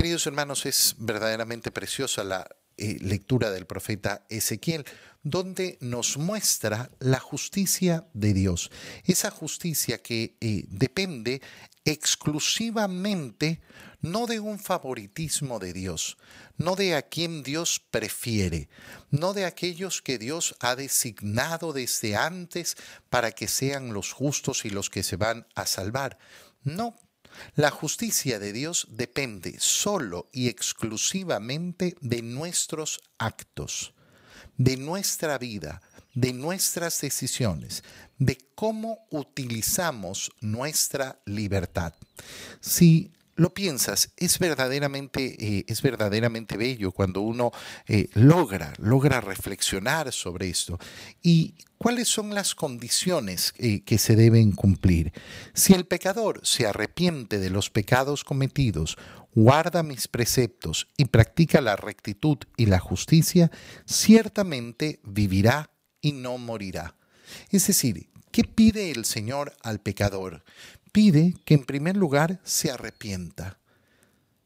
Queridos hermanos, es verdaderamente preciosa la eh, lectura del profeta Ezequiel, donde nos muestra la justicia de Dios. Esa justicia que eh, depende exclusivamente no de un favoritismo de Dios, no de a quien Dios prefiere, no de aquellos que Dios ha designado desde antes para que sean los justos y los que se van a salvar. No, la justicia de Dios depende solo y exclusivamente de nuestros actos, de nuestra vida, de nuestras decisiones, de cómo utilizamos nuestra libertad. Si lo piensas, es verdaderamente, eh, es verdaderamente bello cuando uno eh, logra, logra reflexionar sobre esto. ¿Y cuáles son las condiciones eh, que se deben cumplir? Si el pecador se arrepiente de los pecados cometidos, guarda mis preceptos y practica la rectitud y la justicia, ciertamente vivirá y no morirá. Es decir, ¿qué pide el Señor al pecador? Pide que en primer lugar se arrepienta,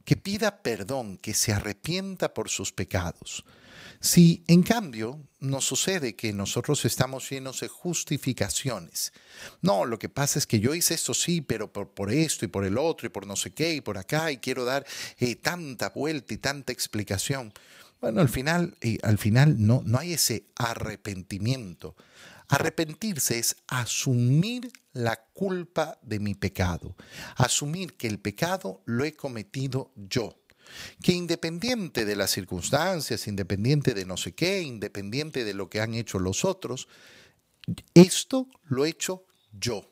que pida perdón, que se arrepienta por sus pecados. Si en cambio nos sucede que nosotros estamos llenos de justificaciones, no, lo que pasa es que yo hice esto sí, pero por, esto y por el otro y por no sé qué y por acá y quiero dar eh, tanta vuelta y tanta explicación. Bueno, al final, eh, al final no, no hay ese arrepentimiento. Arrepentirse es asumir la culpa de mi pecado, asumir que el pecado lo he cometido yo, que independiente de las circunstancias, independiente de no sé qué, independiente de lo que han hecho los otros, esto lo he hecho yo,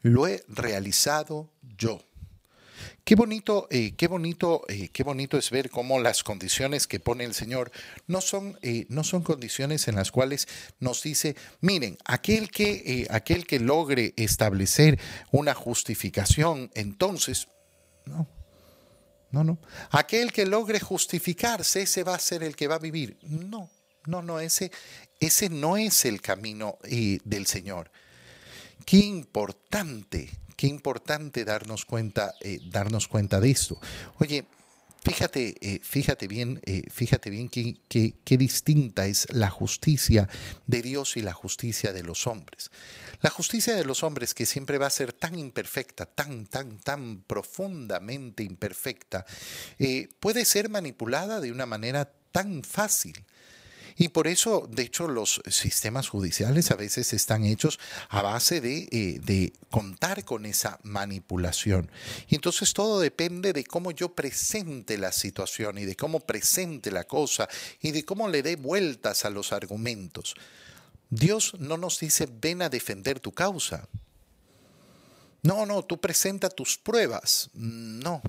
lo he realizado yo. Qué bonito, eh, qué bonito, eh, qué bonito es ver cómo las condiciones que pone el Señor no son, eh, no son condiciones en las cuales nos dice, miren, aquel que, aquel que logre establecer una justificación, entonces, no, no, no. Aquel que logre justificarse, ese va a ser el que va a vivir. No, no, no, ese, ese no es el camino del Señor. Qué importante qué importante darnos cuenta, eh, darnos cuenta de esto. Oye, Fíjate, eh, fíjate bien, eh, fíjate bien qué, qué, distinta es la justicia de Dios y la justicia de los hombres. La justicia de los hombres, que siempre va a ser tan imperfecta, tan, tan, tan profundamente imperfecta, puede ser manipulada de una manera tan fácil. Y por eso, de hecho, los sistemas judiciales a veces están hechos a base de, eh, de contar con esa manipulación. Y entonces todo depende de cómo yo presente la situación y de cómo presente la cosa y de cómo le dé vueltas a los argumentos. Dios no nos dice ven a defender tu causa. No, no, tú presenta tus pruebas. No.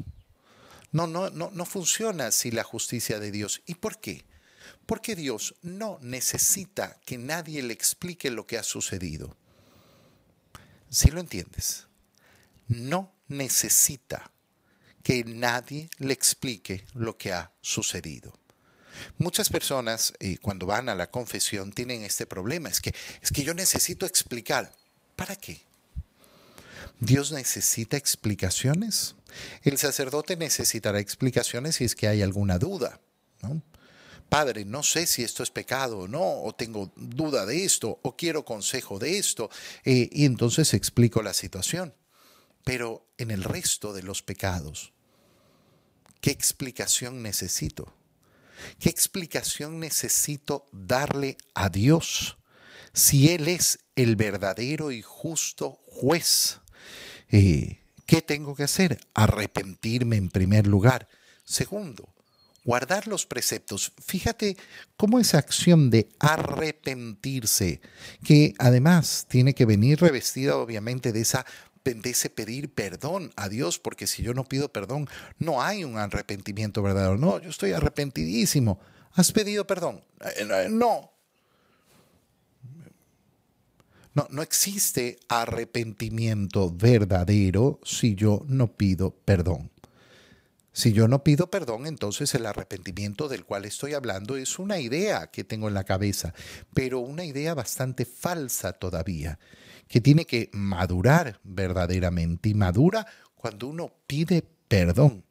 No, no, no, no funciona así la justicia de Dios. ¿Y por qué? Porque Dios no necesita que nadie le explique lo que ha sucedido. ¿Sí lo entiendes? No necesita que nadie le explique lo que ha sucedido. Muchas personas eh, cuando van a la confesión tienen este problema, es que, es que yo necesito explicar. ¿Para qué? ¿Dios necesita explicaciones? El sacerdote necesitará explicaciones si es que hay alguna duda. ¿no? Padre, no sé si esto es pecado o no, o tengo duda de esto, o quiero consejo de esto, eh, y entonces explico la situación. Pero en el resto de los pecados, ¿qué explicación necesito? ¿Qué explicación necesito darle a Dios si Él es el verdadero y justo juez? Eh, ¿Qué tengo que hacer? Arrepentirme en primer lugar. Segundo, guardar los preceptos. Fíjate cómo esa acción de arrepentirse, que además tiene que venir revestida obviamente de esa de ese pedir perdón a Dios, porque si yo no pido perdón, no hay un arrepentimiento verdadero. No, yo estoy arrepentidísimo. ¿Has pedido perdón? Eh, no. No, no existe arrepentimiento verdadero si yo no pido perdón. Si yo no pido perdón, entonces el arrepentimiento del cual estoy hablando es una idea que tengo en la cabeza, pero una idea bastante falsa todavía, que tiene que madurar verdaderamente y madura cuando uno pide perdón.